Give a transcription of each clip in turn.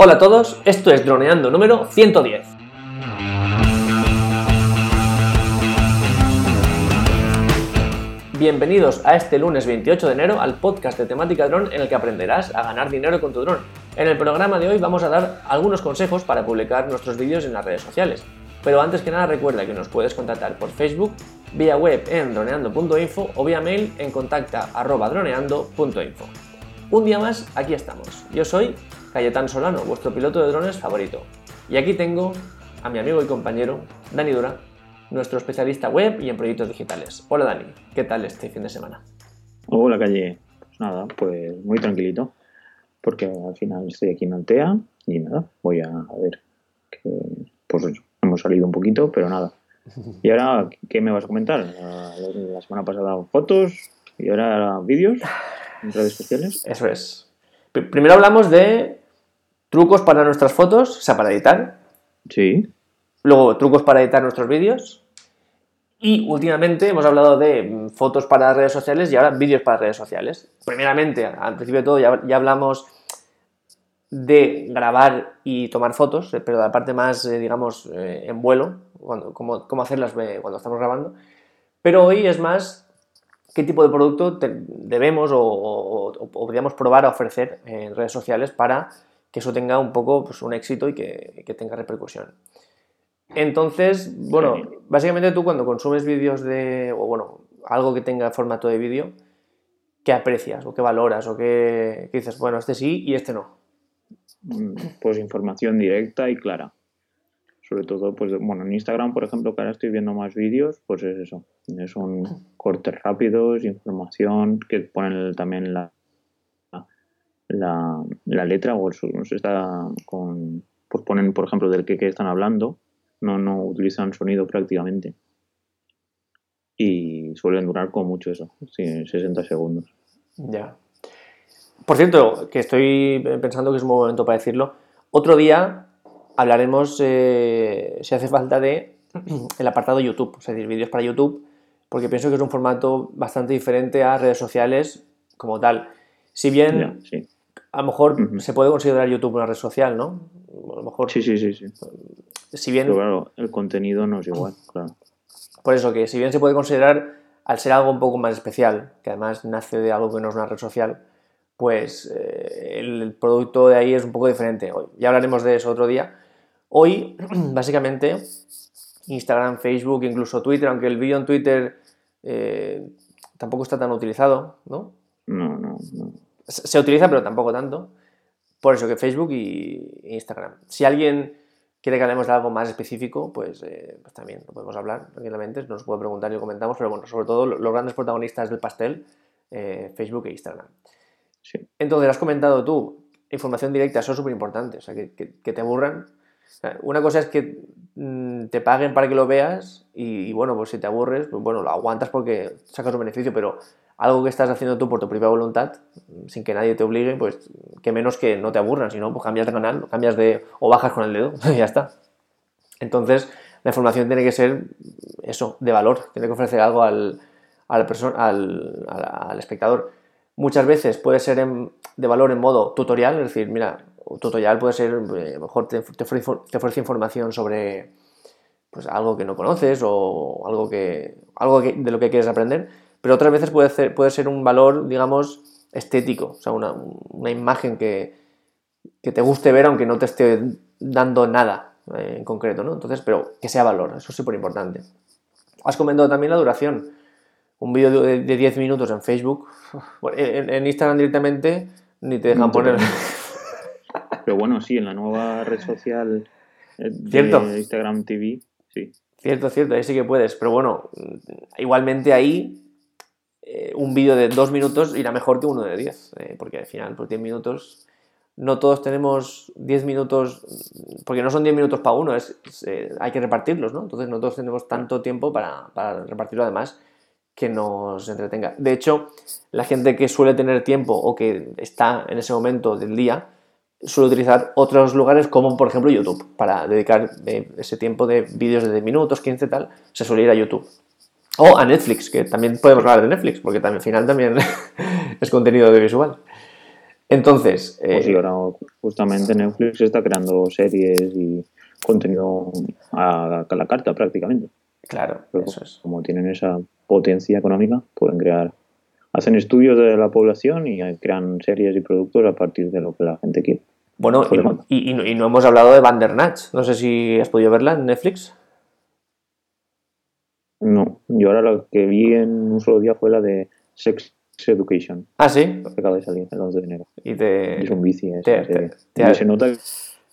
Hola a todos, esto es Droneando número 110. Bienvenidos a este lunes 28 de enero al podcast de temática dron en el que aprenderás a ganar dinero con tu dron. En el programa de hoy vamos a dar algunos consejos para publicar nuestros vídeos en las redes sociales. Pero antes que nada recuerda que nos puedes contactar por Facebook, vía web en droneando.info o vía mail en contacta.droneando.info. Un día más, aquí estamos. Yo soy Cayetán Solano, vuestro piloto de drones favorito. Y aquí tengo a mi amigo y compañero Dani Dura, nuestro especialista web y en proyectos digitales. Hola Dani, ¿qué tal este fin de semana? Hola Calle, pues nada, pues muy tranquilito, porque al final estoy aquí en Altea y nada, voy a ver que pues hemos salido un poquito, pero nada. ¿Y ahora qué me vas a comentar? La semana pasada fotos y ahora vídeos en redes sociales. Eso es. Primero hablamos de trucos para nuestras fotos, o sea, para editar. Sí. Luego, trucos para editar nuestros vídeos. Y últimamente hemos hablado de mm, fotos para redes sociales y ahora vídeos para redes sociales. Primeramente, al principio de todo, ya, hablamos de grabar y tomar fotos, eh, pero la parte más, eh, digamos, eh, en vuelo, cuando, cómo, cómo, hacerlas cuando estamos grabando. Pero hoy es más qué tipo de producto debemos o, podríamos probar a ofrecer en redes sociales para que eso tenga un poco pues, un éxito y que, que tenga repercusión. Entonces, bueno, básicamente tú cuando consumes vídeos de, o bueno, algo que tenga formato de vídeo, ¿qué aprecias o qué valoras o qué, dices, bueno, este sí y este no? Mm, pues información directa y clara. Sobre todo, pues, bueno, en Instagram, por ejemplo, que ahora estoy viendo más vídeos, pues es eso. Son cortes rápidos, información que ponen también la, la, la letra o se está con, pues ponen, por ejemplo, del que, que están hablando no, no utilizan sonido prácticamente. Y suelen durar con mucho eso, 60 segundos. Ya. Por cierto, que estoy pensando que es un buen momento para decirlo. Otro día hablaremos, eh, si hace falta, de el apartado YouTube, es decir, vídeos para YouTube, porque pienso que es un formato bastante diferente a redes sociales como tal. Si bien a lo mejor se puede considerar YouTube una red social, ¿no? A lo mejor. Sí, sí, sí. sí. Si bien. Pero claro, el contenido no es igual, claro. Por eso que, si bien se puede considerar, al ser algo un poco más especial, que además nace de algo que no es una red social, pues eh, el producto de ahí es un poco diferente. Hoy ya hablaremos de eso otro día. Hoy, básicamente, Instagram, Facebook, incluso Twitter, aunque el vídeo en Twitter eh, tampoco está tan utilizado, ¿no? No, no, no. Se utiliza, pero tampoco tanto. Por eso que Facebook y Instagram. Si alguien quiere que hablemos de algo más específico, pues, eh, pues también lo podemos hablar tranquilamente, nos puede preguntar y lo comentamos, pero bueno, sobre todo los grandes protagonistas del pastel, eh, Facebook e Instagram. Entonces, has comentado tú, información directa, eso es súper importante, o sea, que, te aburran. Una cosa es que mm, te paguen para que lo veas y, bueno, pues si te aburres, pues bueno, lo aguantas porque sacas un beneficio, pero algo que estás haciendo tú por tu propia voluntad, sin que nadie te obligue, pues que menos que no te aburran, sino pues cambias de canal, cambias de o bajas con el dedo y ya está. Entonces, la información tiene que ser eso, de valor, tiene que ofrecer algo al, al, al, al espectador. Muchas veces puede ser de valor en modo tutorial, es decir, mira, tutorial puede ser, mejor te, te, ofrece, información sobre pues algo que no conoces o algo que algo de lo que quieres aprender pero otras veces puede ser, puede ser un valor, digamos, estético, o sea, una, imagen que, te guste ver aunque no te esté dando nada eh, en concreto, ¿no? Entonces, pero que sea valor, eso es súper importante. Has comentado también la duración. Un vídeo de, 10 minutos en Facebook, en, Instagram directamente ni te dejan poner. Pero bueno, sí, en la nueva red social eh, de Instagram TV, sí. Cierto, cierto, ahí sí que puedes. Pero bueno, igualmente ahí eh, un vídeo de dos minutos irá mejor que uno de diez, eh, porque al final, por diez minutos, no todos tenemos diez minutos, porque no son diez minutos para uno, es, eh, hay que repartirlos, ¿no? Entonces no todos tenemos tanto tiempo para, para, repartirlo además que nos entretenga. De hecho, la gente que suele tener tiempo o que está en ese momento del día, suele utilizar otros lugares como por ejemplo YouTube para dedicar ese tiempo de vídeos de 10 minutos, 15 tal, se suele ir a YouTube. O a Netflix, que también podemos hablar de Netflix, porque también, al final también es contenido audiovisual. Entonces. Pues sí, eh, ahora justamente Netflix está creando series y contenido a, a la carta prácticamente. claro, Pero eso es. como tienen esa potencia económica, pueden crear, hacen estudios de la población y crean series y productos a partir de lo que la gente quiere. Bueno, y, y- y no, hemos hablado de Bandersnatch. No sé si has podido verla en Netflix. No, yo ahora lo que vi en un solo día fue la de Sex Education, Ah, sí. que acaba de salir el 11 de enero. Y te. Es un bici esa te- serie. te- se nota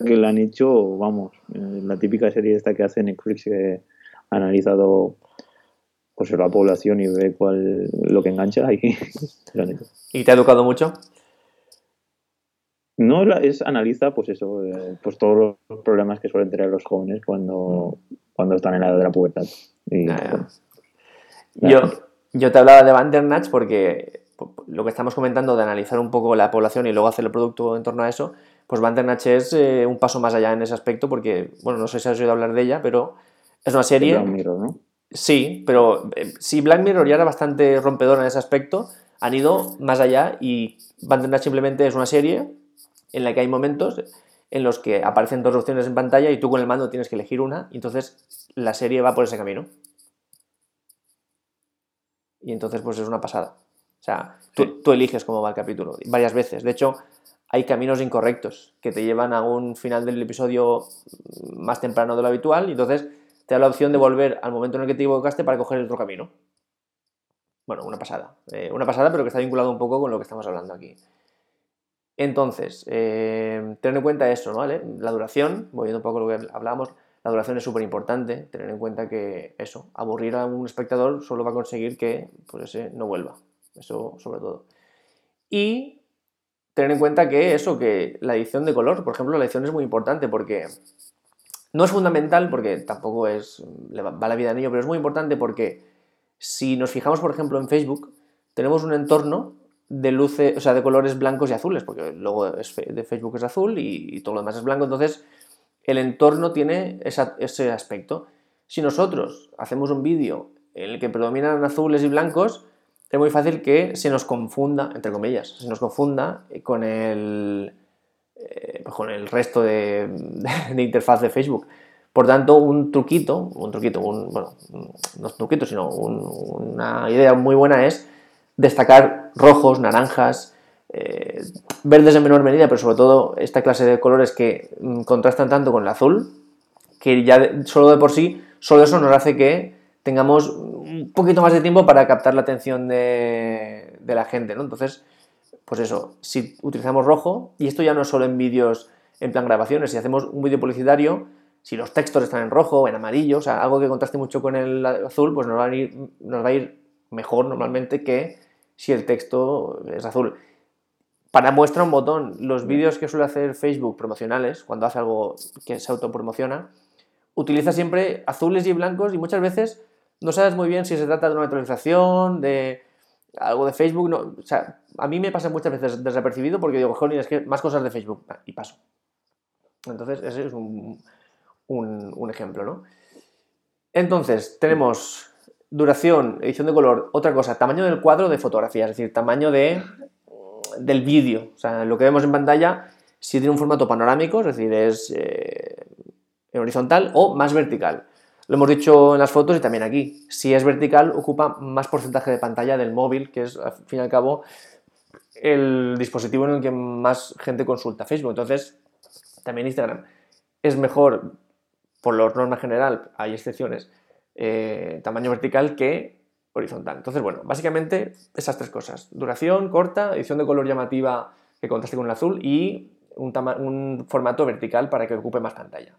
que la han hecho, vamos, eh, la típica serie esta que hace Netflix que ha analizado pues la población y ve cuál lo que engancha y lo han hecho. ¿Y te ha educado mucho? No es analiza pues eso, eh, pues todos los problemas que suelen tener los jóvenes cuando, cuando están en la edad de la pubertad. Y, ya. bueno, Yo, yo te hablaba de Bandersnatch porque po- lo que estamos comentando de analizar un poco la población y luego hacer el producto en torno a eso, pues Bandersnatch es eh, un paso más allá en ese aspecto porque, bueno, no sé si has oído hablar de ella, pero es una serie... Black Mirror, ¿no? Sí, pero eh, si Black Mirror ya era bastante rompedora en ese aspecto, han ido más allá y Bandersnatch simplemente es una serie en la que hay momentos en los que aparecen dos opciones en pantalla y tú con el mando tienes que elegir una y entonces la serie va por ese camino. Y entonces pues es una pasada. O sea, tú, eliges cómo va el capítulo varias veces. De hecho, hay caminos incorrectos que te llevan a un final del episodio más temprano de lo habitual y entonces te da la opción de volver al momento en el que te equivocaste para coger el otro camino. Bueno, una pasada. Eh, una pasada, pero que está vinculado un poco con lo que estamos hablando aquí. Entonces, eh, tener en cuenta eso. ¿vale? La duración, volviendo un poco a lo que hablábamos, la duración es súper importante. Tener en cuenta que eso, aburrir a un espectador solo va a conseguir que pues ese no vuelva. Eso sobre todo. Y tener en cuenta que eso, que la edición de color, por ejemplo, la edición es muy importante porque no es fundamental porque tampoco es le va la vida en ello, pero es muy importante porque si nos fijamos, por ejemplo, en Facebook, tenemos un entorno de luces, o sea, de colores blancos y azules, porque luego de Facebook es azul y, todo lo demás es blanco, entonces el entorno tiene esa- ese aspecto. Si nosotros hacemos un vídeo en el que predominan azules y blancos, es muy fácil que se nos confunda, entre comillas, se nos confunda con el, eh, con el resto de, de interfaz de Facebook. Por tanto, un truquito, un truquito, un, bueno, no es truquito, sino un- una idea muy buena es destacar rojos, naranjas, eh, verdes en menor medida, pero sobre todo esta clase de colores que mm, contrastan tanto con el azul, que ya solo de por sí, solo eso nos hace que tengamos un poquito más de tiempo para captar la atención de, de la gente, ¿no? Entonces, pues eso, si utilizamos rojo, y esto ya no es solo en vídeos en plan grabaciones, si hacemos un vídeo publicitario, si los textos están en rojo o en amarillo, o sea, algo que contraste mucho con el azul, pues nos va a ir, nos va a ir mejor normalmente que si el texto es azul. Para muestra un botón, los vídeos que suele hacer Facebook promocionales, cuando hace algo que se autopromociona, utiliza siempre azules y blancos y muchas veces no sabes muy bien si se trata de una actualización, de algo de Facebook. No, o sea, a mí me pasa muchas veces desapercibido porque digo, jolín, es que más cosas de Facebook y paso. Entonces, ese es un, un, un ejemplo, ¿no? Entonces, tenemos duración, edición de color, otra cosa, tamaño del cuadro de fotografía, es decir, tamaño de, del vídeo. O sea, lo que vemos en pantalla, si tiene un formato panorámico, es decir, es eh, horizontal o más vertical. Lo hemos dicho en las fotos y también aquí. Si es vertical, ocupa más porcentaje de pantalla del móvil, que es, al fin y al cabo, el dispositivo en el que más gente consulta Facebook. Entonces, también Instagram es mejor, por la norma general, hay excepciones, eh, tamaño vertical que horizontal. Entonces, bueno, básicamente esas tres cosas. Duración corta, edición de color llamativa que contraste con el azul y un, formato vertical para que ocupe más pantalla.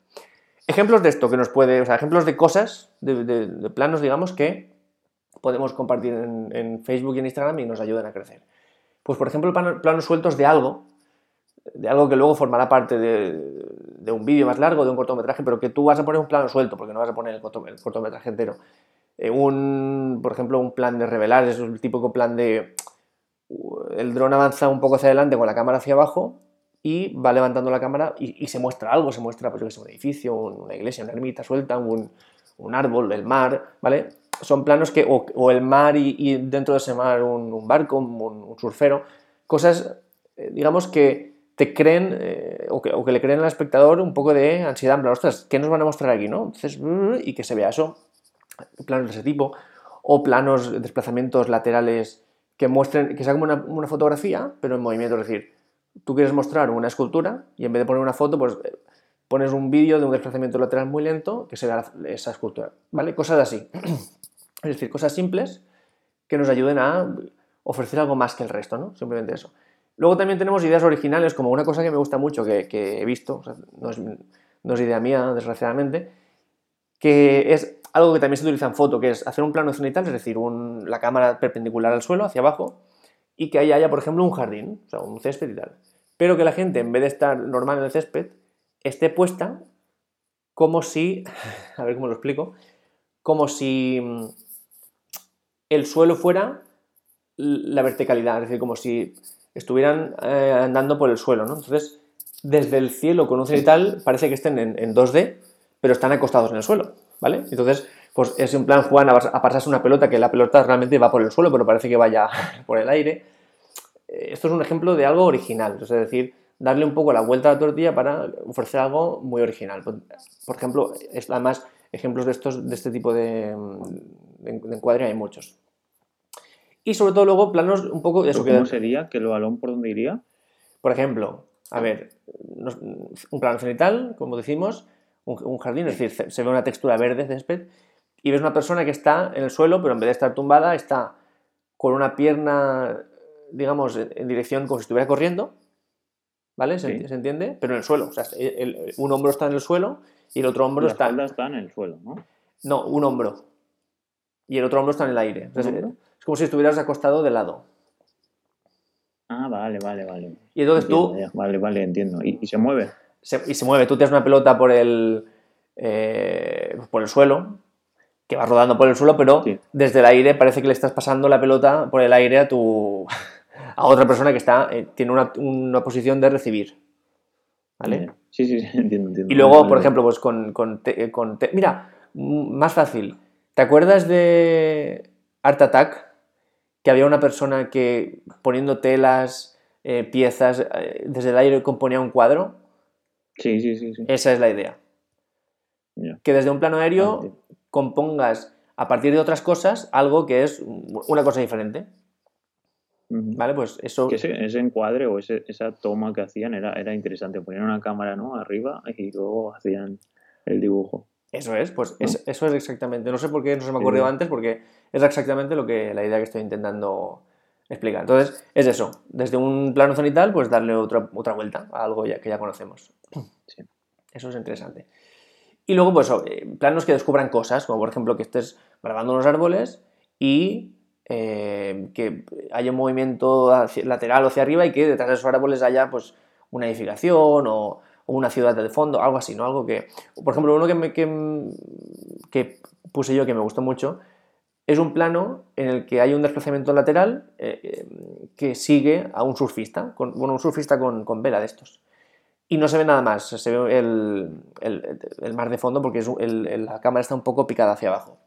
Ejemplos de esto que nos puede, o sea, ejemplos de cosas, de, planos, digamos, que podemos compartir en, Facebook y en Instagram y nos ayudan a crecer. Pues, por ejemplo, plano- planos sueltos de algo, de algo que luego formará parte de, de un vídeo más largo, de un cortometraje, pero que tú vas a poner un plano suelto, porque no vas a poner el, corto- el cortometraje entero. Eh, un, por ejemplo, un plan de revelar, es el típico plan de uh, el dron avanza un poco hacia adelante con la cámara hacia abajo y va levantando la cámara y, se muestra algo, se muestra pues, yo sé, un edificio, un- una iglesia, una ermita suelta, un, un árbol, el mar, ¿vale? Son planos que, o, el mar y, dentro de ese mar un, barco, un, un surfero, cosas eh, digamos que te creen eh, o, que, le creen al espectador un poco de ansiedad, en plan, ostras, ¿qué nos van a mostrar aquí, no? Entonces, y que se vea eso, planos de ese tipo, o planos, de desplazamientos laterales que muestren, que sea como una, una, fotografía, pero en movimiento, es decir, tú quieres mostrar una escultura y en vez de poner una foto, pues pones un vídeo de un desplazamiento lateral muy lento que se vea esa escultura, ¿vale? Cosas así. Es decir, cosas simples que nos ayuden a ofrecer algo más que el resto, ¿no? Simplemente eso. Luego también tenemos ideas originales, como una cosa que me gusta mucho, que, he visto, o sea, no, es, no, es, idea mía, desgraciadamente, que es algo que también se utiliza en foto, que es hacer un plano cenital, es decir, la cámara perpendicular al suelo, hacia abajo, y que ahí haya, por ejemplo, un jardín, o sea, un césped y tal. Pero que la gente, en vez de estar normal en el césped, esté puesta como si, a ver cómo lo explico, como si mm, el suelo fuera la verticalidad, es decir, como si estuvieran eh, andando por el suelo, ¿no? Entonces, desde el cielo con un cenital parece que estén en, en, 2D, pero están acostados en el suelo, ¿vale? Entonces, pues es un plan jugar a, pasarse una pelota que la pelota realmente va por el suelo, pero parece que vaya por el aire. Eh, esto es un ejemplo de algo original, es decir, darle un poco la vuelta a la tortilla para ofrecer algo muy original. Por ejemplo, es, además, ejemplos de, estos, de este tipo de, de, de encuadre hay muchos. Y sobre todo luego planos un poco de eso. ¿Cómo que... sería? ¿Que el balón por dónde iría? Por ejemplo, a ver, un plano cenital, como decimos, un, jardín, es decir, se ve una textura verde, césped, y ves una persona que está en el suelo, pero en vez de estar tumbada, está con una pierna, digamos, en dirección como si estuviera corriendo, ¿vale? ¿Se, sí. ¿se entiende? Pero en el suelo. O sea, el, el, un hombro está en el suelo y el otro hombro la está. está en el suelo, ¿no? No, un hombro. Y el otro hombro está en el aire. Entonces, como si estuvieras acostado de lado. Ah, vale, vale, vale. Y entonces entiendo, tú. Ya. Vale, vale, entiendo. ¿Y, y se mueve? Se, y se mueve. Tú tienes una pelota por el. Eh, por el suelo, que va rodando por el suelo, pero sí. desde el aire parece que le estás pasando la pelota por el aire a tu. a otra persona que está. Eh, tiene una, una, posición de recibir. ¿Vale? Sí, sí, sí, entiendo, entiendo. Y luego, vale, por ejemplo, pues con. con, te, con te, mira, más fácil. ¿Te acuerdas de Art Attack? Que había una persona que poniendo telas, eh, piezas, eh, desde el aire componía un cuadro. Sí, sí, sí. sí. Esa es la idea. Yeah. Que desde un plano aéreo compongas a partir de otras cosas algo que es una cosa diferente. ¿Vale? Pues eso. Que ese, ese encuadre o ese, esa toma que hacían era, era interesante. Ponían una cámara ¿no? arriba y luego hacían el dibujo. Eso es, pues eso es exactamente. No sé por qué no se me ocurrió antes, porque es exactamente lo que la idea que estoy intentando explicar. Entonces, es eso. Desde un plano cenital, pues darle otra, otra vuelta a algo ya, que ya conocemos. Sí. Eso es interesante. Y luego, pues, planos que descubran cosas, como por ejemplo que estés grabando unos árboles y eh, que haya un movimiento hacia, lateral o hacia arriba y que detrás de esos árboles haya, pues, una edificación o una ciudad de fondo, algo así, ¿no? Algo que, por ejemplo, uno que, me, que, puse yo que me gustó mucho es un plano en el que hay un desplazamiento lateral eh, que sigue a un surfista, con, bueno, un surfista con, con, vela de estos. Y no se ve nada más, se ve el, el, mar de fondo porque la cámara está un poco picada hacia abajo.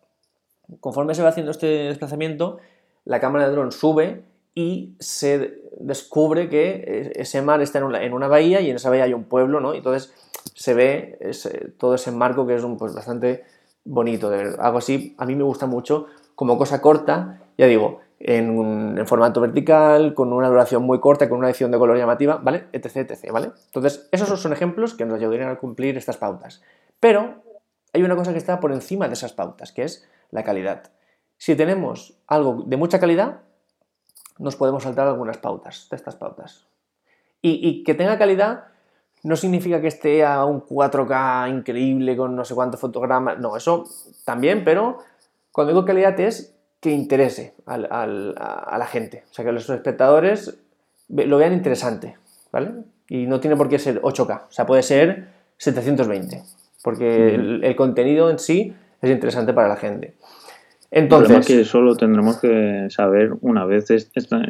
Conforme se va haciendo este desplazamiento, la cámara de dron sube y se descubre que ese mar está en una, en una, bahía y en esa bahía hay un pueblo, ¿no? Y entonces se ve todo ese marco que es un, pues, bastante bonito de. Algo así a mí me gusta mucho como cosa corta, ya digo, en, en, formato vertical, con una duración muy corta, con una edición de color llamativa, ¿vale? Etc, etc, ¿vale? Entonces, esos son ejemplos que nos ayudarían a cumplir estas pautas. Pero hay una cosa que está por encima de esas pautas, que es la calidad. Si tenemos algo de mucha calidad, nos podemos saltar algunas pautas de estas pautas. Y, y, que tenga calidad no significa que esté a un 4K increíble con no sé cuántos fotogramas. No, eso también, pero cuando digo calidad es que interese al, al, a la gente. O sea, que los espectadores lo vean interesante, ¿vale? Y no tiene por qué ser 8K, o sea, puede ser 720, porque el, el contenido en sí es interesante para la gente. Entonces, el problema es que solo tendremos que saber una vez esta,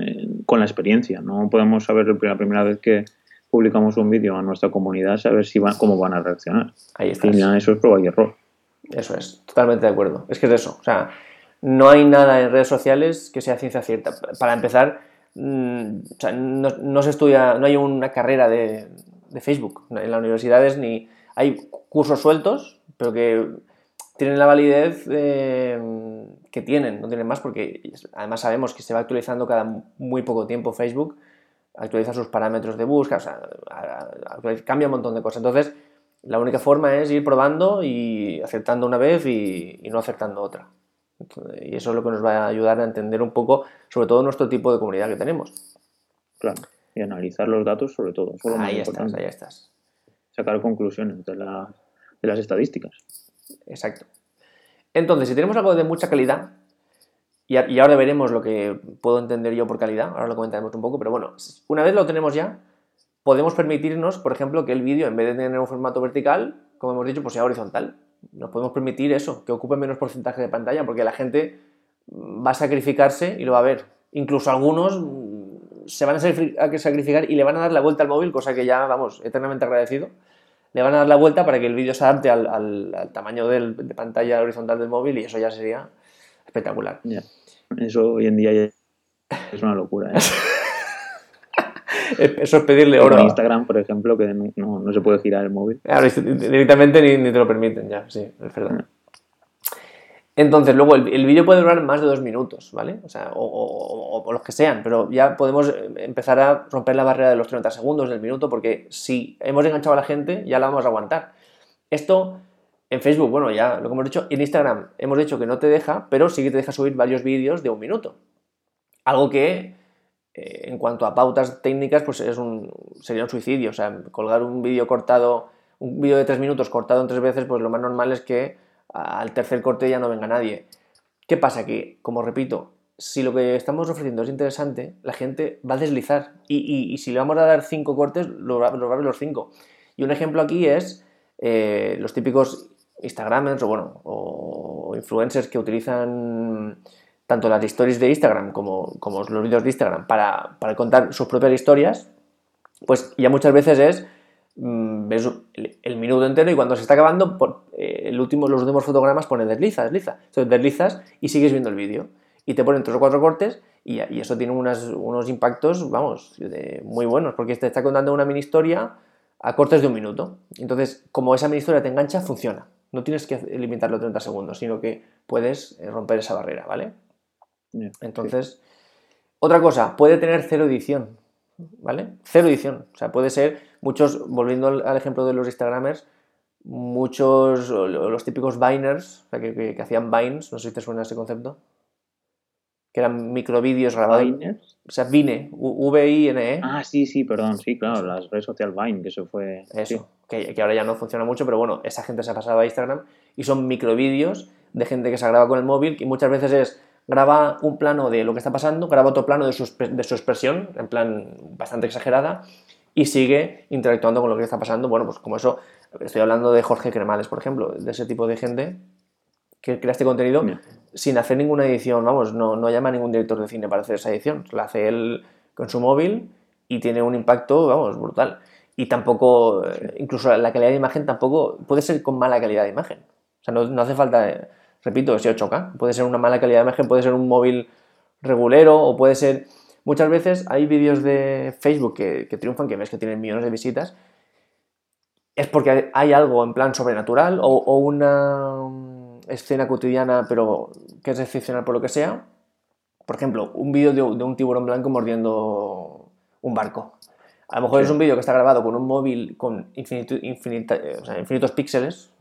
con la experiencia. No podemos saber la primera vez que publicamos un vídeo a nuestra comunidad, saber si van, cómo van a reaccionar. Ahí está. Eso es prueba y error. Eso es, totalmente de acuerdo. Es que es eso. O sea, no hay nada en redes sociales que sea ciencia cierta. Para empezar, mm, o sea, no, no se estudia, no hay una carrera de, de Facebook en las universidades ni hay cursos sueltos, pero que tienen la validez eh, que tienen, no tienen más porque además sabemos que se va actualizando cada muy poco tiempo Facebook, actualiza sus parámetros de búsqueda, o sea, cambia un montón de cosas. Entonces, la única forma es ir probando y aceptando una vez y, no aceptando otra. y eso es lo que nos va a ayudar a entender un poco, sobre todo, nuestro tipo de comunidad que tenemos. Claro, y analizar los datos sobre todo. ahí estás, ahí estás. Sacar conclusiones de, de las estadísticas. Exacto. Entonces, si tenemos algo de mucha calidad, y, ahora veremos lo que puedo entender yo por calidad, ahora lo comentaremos un poco, pero bueno, una vez lo tenemos ya, podemos permitirnos, por ejemplo, que el vídeo, en vez de tener un formato vertical, como hemos dicho, pues sea horizontal. Nos podemos permitir eso, que ocupe menos porcentaje de pantalla, porque la gente va a sacrificarse y lo va a ver. Incluso algunos se van a sacrificar y le van a dar la vuelta al móvil, cosa que ya, vamos, eternamente agradecido le van a dar la vuelta para que el vídeo se adapte al, tamaño del, de pantalla horizontal del móvil y eso ya sería espectacular. Eso hoy en día es una locura. ¿eh? eso es pedirle oro. En Instagram, por ejemplo, que no, se puede girar el móvil. Claro, directamente ni, ni, te lo permiten ya, sí, es verdad. Entonces, luego el, vídeo puede durar más de dos minutos, ¿vale? O sea, o, los que sean, pero ya podemos empezar a romper la barrera de los 30 segundos del minuto, porque si hemos enganchado a la gente, ya la vamos a aguantar. Esto en Facebook, bueno, ya lo que hemos dicho, en Instagram hemos dicho que no te deja, pero sí que te deja subir varios vídeos de un minuto. Algo que, eh, en cuanto a pautas técnicas, pues es un, sería un suicidio. O sea, colgar un vídeo cortado, un vídeo de tres minutos cortado en tres veces, pues lo más normal es que al tercer corte ya no venga nadie. ¿Qué pasa? Que, como repito, si lo que estamos ofreciendo es interesante, la gente va a deslizar. Y, si le vamos a dar cinco cortes, lo, va a los cinco. Y un ejemplo aquí es eh, los típicos Instagramers o, bueno, influencers que utilizan tanto las stories de Instagram como, como los vídeos de Instagram para, para contar sus propias historias, pues ya muchas veces es ves el, minuto entero y cuando se está acabando, eh, el último, los últimos fotogramas pone desliza, desliza. Entonces deslizas y sigues viendo el vídeo. Y te ponen tres o cuatro cortes y, eso tiene unos impactos, vamos, muy buenos, porque te está contando una mini historia a cortes de un minuto. Entonces, como esa mini historia te engancha, funciona. No tienes que limitarlo a 30 segundos, sino que puedes eh, romper esa barrera, ¿vale? Entonces, otra cosa, puede tener cero edición, ¿vale? Cero edición. O sea, puede ser muchos, volviendo al, ejemplo de los Instagramers, muchos, los típicos Biners, que, hacían Vines, no sé si te suena ese concepto, que eran microvídeos grabados. ¿Biners? O sea, Vine, V-I-N-E. Ah, sí, sí, perdón, sí, claro, las redes sociales Vine, que eso fue... Eso, que, ahora ya no funciona mucho, pero bueno, esa gente se ha pasado a Instagram y son microvídeos de gente que se graba con el móvil y muchas veces es graba un plano de lo que está pasando, graba otro plano de su, de su expresión, en plan bastante exagerada, y sigue interactuando con lo que está pasando. Bueno, pues como eso, estoy hablando de Jorge Cremales, por ejemplo, de ese tipo de gente que crea este contenido sin hacer ninguna edición, vamos, no, no llama a ningún director de cine para hacer esa edición, la hace él con su móvil y tiene un impacto, vamos, brutal. Y tampoco, eh, incluso la calidad de imagen tampoco puede ser con mala calidad de imagen. O sea, no, hace falta, repito, ese 8K. Puede ser una mala calidad de imagen, puede ser un móvil regulero o puede ser Muchas veces hay vídeos de Facebook que, triunfan, que ves que tienen millones de visitas, es porque hay algo en plan sobrenatural o, una mm, escena cotidiana, pero que es excepcional por lo que sea. Por ejemplo, un vídeo de, un tiburón blanco mordiendo un barco. A lo mejor es un vídeo que está grabado con un móvil con infinitos píxeles,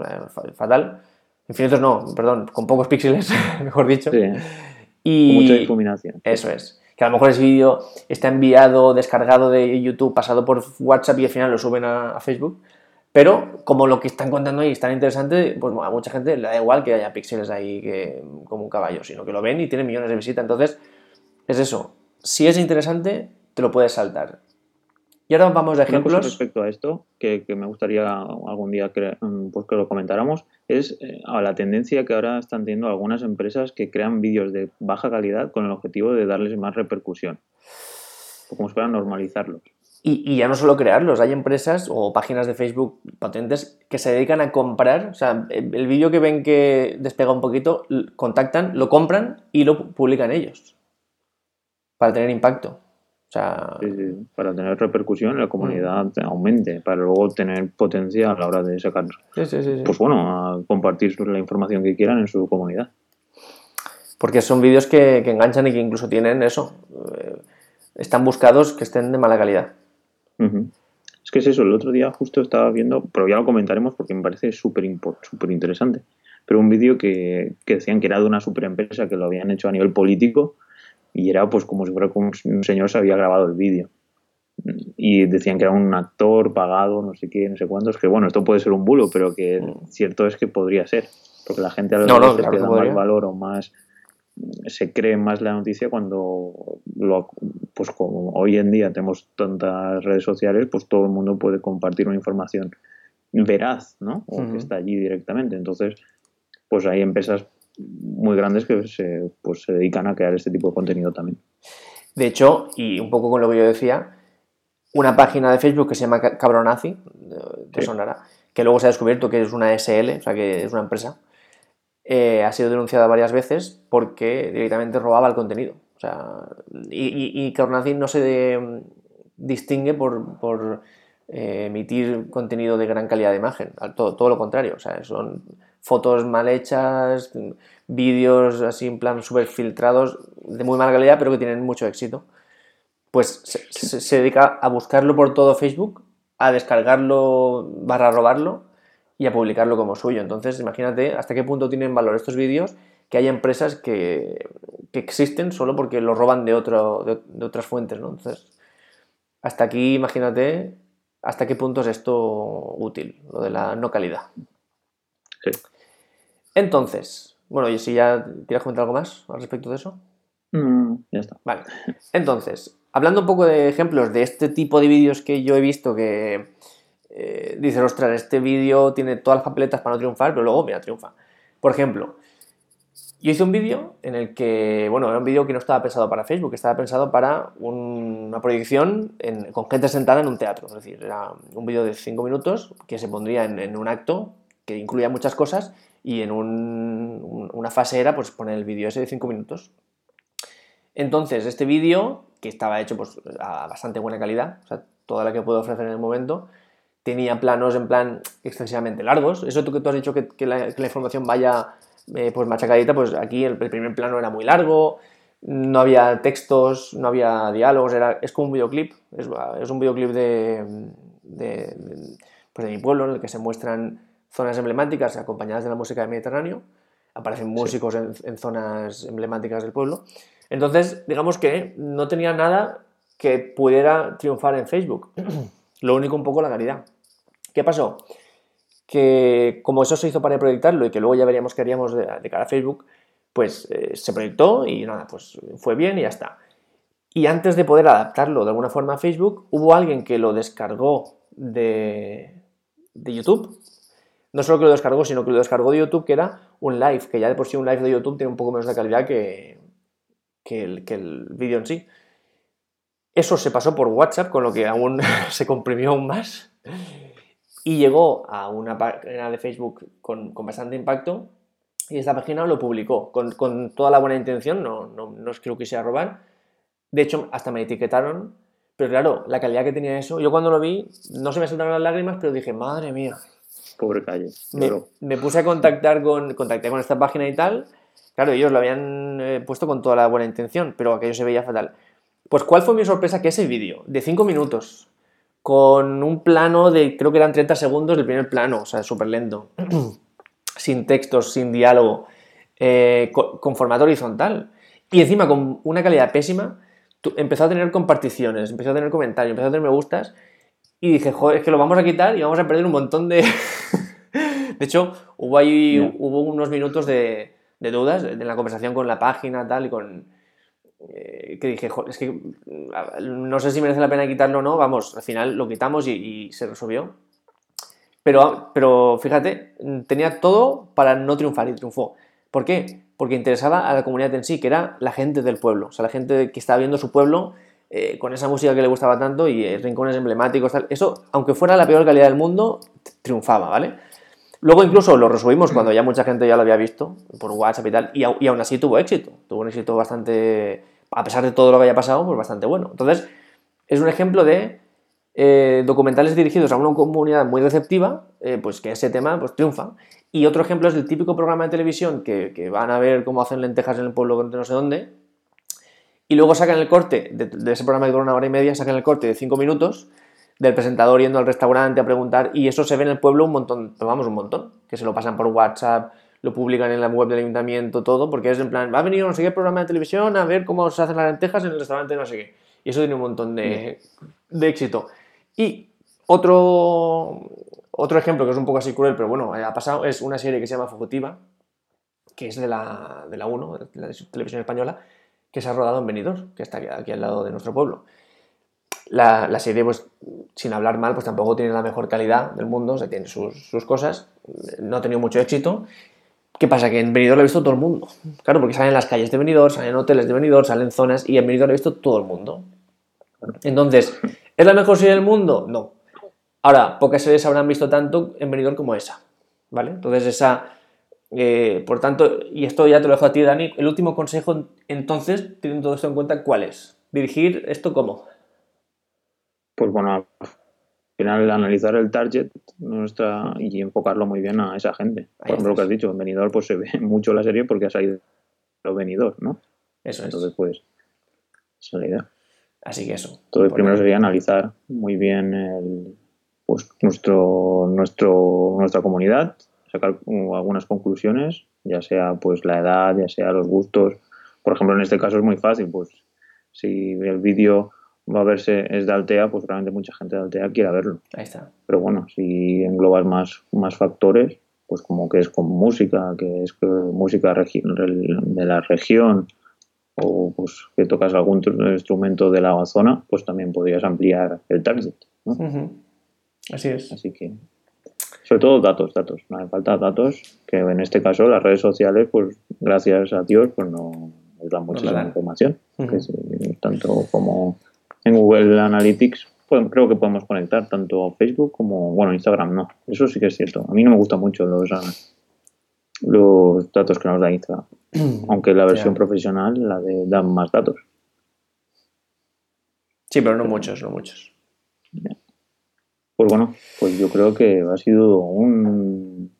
fatal. Infinitos no, perdón, con pocos píxeles, mejor dicho. Y mucha difuminación. Eso es que a lo mejor ese vídeo está enviado, descargado de YouTube, pasado por WhatsApp y al final lo suben a, Facebook. Pero como lo que están contando ahí es tan interesante, pues a mucha gente le da igual que haya píxeles ahí que, como un caballo, sino que lo ven y tienen millones de visitas. Entonces, es eso. Si es interesante, te lo puedes saltar. Y ahora vamos de ejemplos. respecto a esto, que, me gustaría algún día que, mm, pues que lo comentáramos, es eh, a la tendencia que ahora están teniendo algunas empresas que crean vídeos de baja calidad con el objetivo de darles más repercusión. Como si fuera normalizarlos. Y, ya no solo crearlos, hay empresas o páginas de Facebook potentes que se dedican a comprar, o sea, el, vídeo que ven que despega un poquito, contactan, lo compran y lo publican ellos para tener impacto. O sea, Sí, sí, para tener repercusión la comunidad aumente, para luego tener potencia a la hora de sacar, sí, pues bueno, a compartir la información que quieran en su comunidad. Porque son vídeos que, que enganchan y que incluso tienen eso. eh, están buscados que estén de mala calidad. Es que es eso, el otro día justo estaba viendo, pero ya lo comentaremos porque me parece súper interesante, pero un vídeo que, que decían que era de una super empresa que lo habían hecho a nivel político y era pues como si fuera si un señor se había grabado el vídeo. Y decían que era un actor pagado, no sé qué, no sé cuántos, que bueno, esto puede ser un bulo, pero que cierto es que podría ser, porque la gente a Mm. No, no, claro le que da más valor o más se cree más la noticia cuando lo, pues como hoy en día tenemos tantas redes sociales, pues todo el mundo puede compartir una información veraz, ¿no? O que está allí directamente. Entonces, pues hay empresas muy grandes que se, pues, se dedican a crear este tipo de contenido también. De hecho, y un poco con lo que yo decía, una página de Facebook que se llama Ca- Cabronazi, eh, te Sí. sonará, que luego se ha descubierto que es una SL, o sea que es una empresa, eh, ha sido denunciada varias veces porque directamente robaba el contenido. O sea, y, y, y Cabronazi no se de- distingue por, por, eh, emitir contenido de gran calidad de imagen, al- todo, todo lo contrario, o sea, son fotos mal hechas, vídeos así en plan súper filtrados, de muy mala calidad, pero que tienen mucho éxito. Pues se, se- se dedica a buscarlo por todo Facebook, a descargarlo barra robarlo y a publicarlo como suyo. Entonces, imagínate hasta qué punto tienen valor estos vídeos que hay empresas que, que existen solo porque los roban de, otro, de, de otras fuentes, ¿no? Entonces, hasta aquí, imagínate hasta qué punto es esto útil, lo de la no calidad. Sí. Entonces, bueno, y si ya quieres comentar algo más al respecto de eso. Mm, ya está. Vale. Entonces, hablando un poco de ejemplos de este tipo de vídeos que yo he visto que eh, dices, ostras, este vídeo tiene todas las papeletas para no triunfar, pero luego, mira, triunfa. Por ejemplo, yo hice un vídeo en el que, bueno, era un vídeo que no estaba pensado para Facebook, estaba pensado para un- una proyección en- con gente sentada en un teatro. Es decir, era un vídeo de 5 minutos que se pondría en, en un acto que incluía muchas cosas y en un- un- una fase era pues poner el vídeo ese de 5 minutos. Entonces, este vídeo, que estaba hecho pues, a bastante buena calidad, o sea, toda la que puedo ofrecer en el momento, tenía planos en plan excesivamente largos. Eso tú que tú has dicho que, la, información vaya eh, pues machacadita, pues aquí el, primer plano era muy largo, no había textos, no había diálogos, era, es como un videoclip, es, es un videoclip de, de, de, pues de mi pueblo en el que se muestran zonas emblemáticas acompañadas de la música del Mediterráneo, aparecen músicos en, en zonas emblemáticas del pueblo. Entonces, digamos que no tenía nada que pudiera triunfar en Facebook. Lo único un poco la calidad. ¿Qué pasó? Que como eso se hizo para proyectarlo y que luego ya veríamos qué haríamos de, de cara a Facebook, pues eh, se proyectó y nada, pues fue bien y ya está. Y antes de poder adaptarlo de alguna forma a Facebook, hubo alguien que lo descargó de, de YouTube. No solo que lo descargó, sino que lo descargó de YouTube, que era un live, que ya de por sí un live de YouTube tiene un poco menos de calidad que, que el, que el vídeo en sí. Eso se pasó por WhatsApp, con lo que aún se comprimió aún más. Y llegó a una página de Facebook con, con bastante impacto. Y esta página lo publicó con, con toda la buena intención. No, no, no es que lo quisiera robar. De hecho, hasta me etiquetaron. Pero claro, la calidad que tenía eso. Yo cuando lo vi, no se me saltaron las lágrimas, pero dije, madre mía. Pobre calle. Me, me puse a contactar con, contacté con esta página y tal. Claro, ellos lo habían eh, puesto con toda la buena intención, pero aquello se veía fatal. Pues, ¿cuál fue mi sorpresa? Que ese vídeo de 5 minutos, con un plano de, creo que eran 30 segundos del primer plano, o sea, súper lento, sin textos, sin diálogo, eh, con, con, formato horizontal, y encima con una calidad pésima, empezó a tener comparticiones, empezó a tener comentarios, empezó a tener me gustas, y dije, joder, es que lo vamos a quitar y vamos a perder un montón de... de hecho, hubo ahí hubo unos minutos de, de dudas en la conversación con la página tal y con eh, que dije joder, es que no sé si merece la pena quitarlo o no vamos al final lo quitamos y, y, se resolvió pero, pero fíjate tenía todo para no triunfar y triunfó. ¿por qué? porque interesaba a la comunidad en sí que era la gente del pueblo o sea la gente que estaba viendo su pueblo eh, con esa música que le gustaba tanto y eh, rincones emblemáticos eso aunque fuera la peor calidad del mundo triunfaba ¿vale? Luego incluso lo resubimos cuando ya mucha gente ya lo había visto por WhatsApp y tal, y, aún así tuvo éxito, tuvo un éxito bastante, a pesar de todo lo que haya pasado, pues bastante bueno. Entonces, es un ejemplo de eh, documentales dirigidos a una comunidad muy receptiva, pues que ese tema pues triunfa. Y otro ejemplo es el típico programa de televisión que, van a ver cómo hacen lentejas en el pueblo de no sé dónde, y luego sacan el corte de, ese programa que dura una hora y media, sacan el corte de cinco minutos del presentador yendo al restaurante a preguntar, y eso se ve en el pueblo un montón, vamos, un montón, que se lo pasan por WhatsApp, lo publican en la web del ayuntamiento, todo, porque es en plan, va a venir no sé qué programa de televisión a ver cómo se hacen las lentejas en el restaurante no sé qué. Y eso tiene un montón de, de éxito. Y otro, otro ejemplo que es un poco así cruel, pero bueno, ha pasado, es una serie que se llama Fugitiva, que es de la, de la 1, de la televisión española, que se ha rodado en Benidorm, que está aquí, al lado de nuestro pueblo. La, la, serie, pues, sin hablar mal, pues tampoco tiene la mejor calidad del mundo, o tiene sus, sus cosas, no ha tenido mucho éxito. ¿Qué pasa? Que en Benidorm lo ha visto todo el mundo. Claro, porque salen las calles de Benidorm, salen hoteles de Benidorm, salen zonas, y en Benidorm lo ha visto todo el mundo. Entonces, ¿es la mejor serie del mundo? No. Ahora, pocas series habrán visto tanto en Benidorm como esa. ¿Vale? Entonces, esa eh, por tanto, y esto ya te lo dejo a ti, Dani, el último consejo entonces, teniendo todo esto en cuenta, ¿cuál es? ¿Dirigir esto cómo? Pues bueno, al final analizar el target nuestra, y enfocarlo muy bien a esa gente. Por ejemplo, lo que has dicho, en venidor pues se ve mucho la serie porque ha salido los venidor, ¿no? Eso es. Entonces, pues, esa es la idea. Así que eso. Entonces, primero sería analizar muy bien el, pues, nuestro, nuestro, nuestra comunidad, sacar algunas conclusiones, ya sea pues la edad, ya sea los gustos. Por ejemplo, en este caso es muy fácil, pues si el vídeo va a verse es de Altea, pues realmente mucha gente de Altea quiere verlo. Ahí está. Pero bueno, si englobas más, más factores, pues como que es con música, que es música de la región, o pues que tocas algún instrumento de la zona, pues también podrías ampliar el target. Así es. Así que sobre todo datos, datos. No hace falta datos, que en este caso las redes sociales, pues gracias a Dios, pues no nos dan mucha información. tanto como en Google Analytics, pues, creo que podemos conectar tanto Facebook como, bueno, Instagram no. Eso sí que es cierto. A mí no me gustan mucho los, los datos que nos da Instagram. Aunque la versión profesional, la de dan más datos. Sí, pero no muchos, no muchos. Pues bueno, pues yo creo que ha sido un,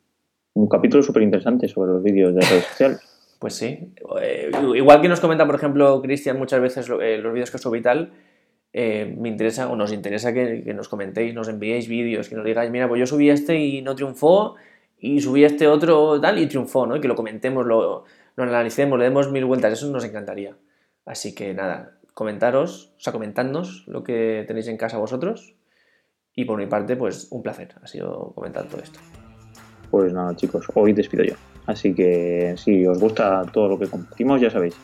un capítulo súper interesante sobre los vídeos de redes sociales. Pues sí. Eh, igual que nos comenta, por ejemplo, Cristian muchas veces eh, los vídeos que subo y tal, eh, me interesa o nos interesa que, nos comentéis, nos enviéis vídeos, que nos digáis, mira, pues yo subí este y no triunfó, y subí este otro tal y triunfó, ¿no? Y que lo comentemos, lo, lo analicemos, le demos mil vueltas, eso nos encantaría. Así que nada, comentaros, o sea, comentadnos lo que tenéis en casa vosotros y por mi parte, pues un placer ha sido comentar todo esto. Pues nada, chicos, hoy despido yo. Así que si os gusta todo lo que compartimos, ya sabéis,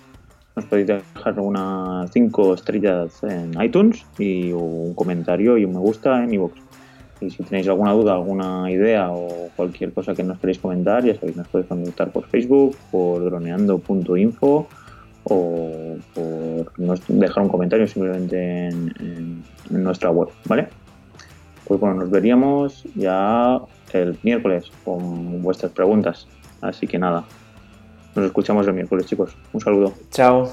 nos podéis dejar unas 5 estrellas en iTunes y un comentario y un me gusta en iVoox. Y si tenéis alguna duda, alguna idea o cualquier cosa que nos queréis comentar, ya sabéis, nos podéis contactar por Facebook, por droneando.info o por dejar un comentario simplemente en nuestra web, ¿vale? Pues bueno, nos veríamos ya el miércoles con vuestras preguntas. Así que nada, nos escuchamos el miércoles, chicos. Un saludo. Chao.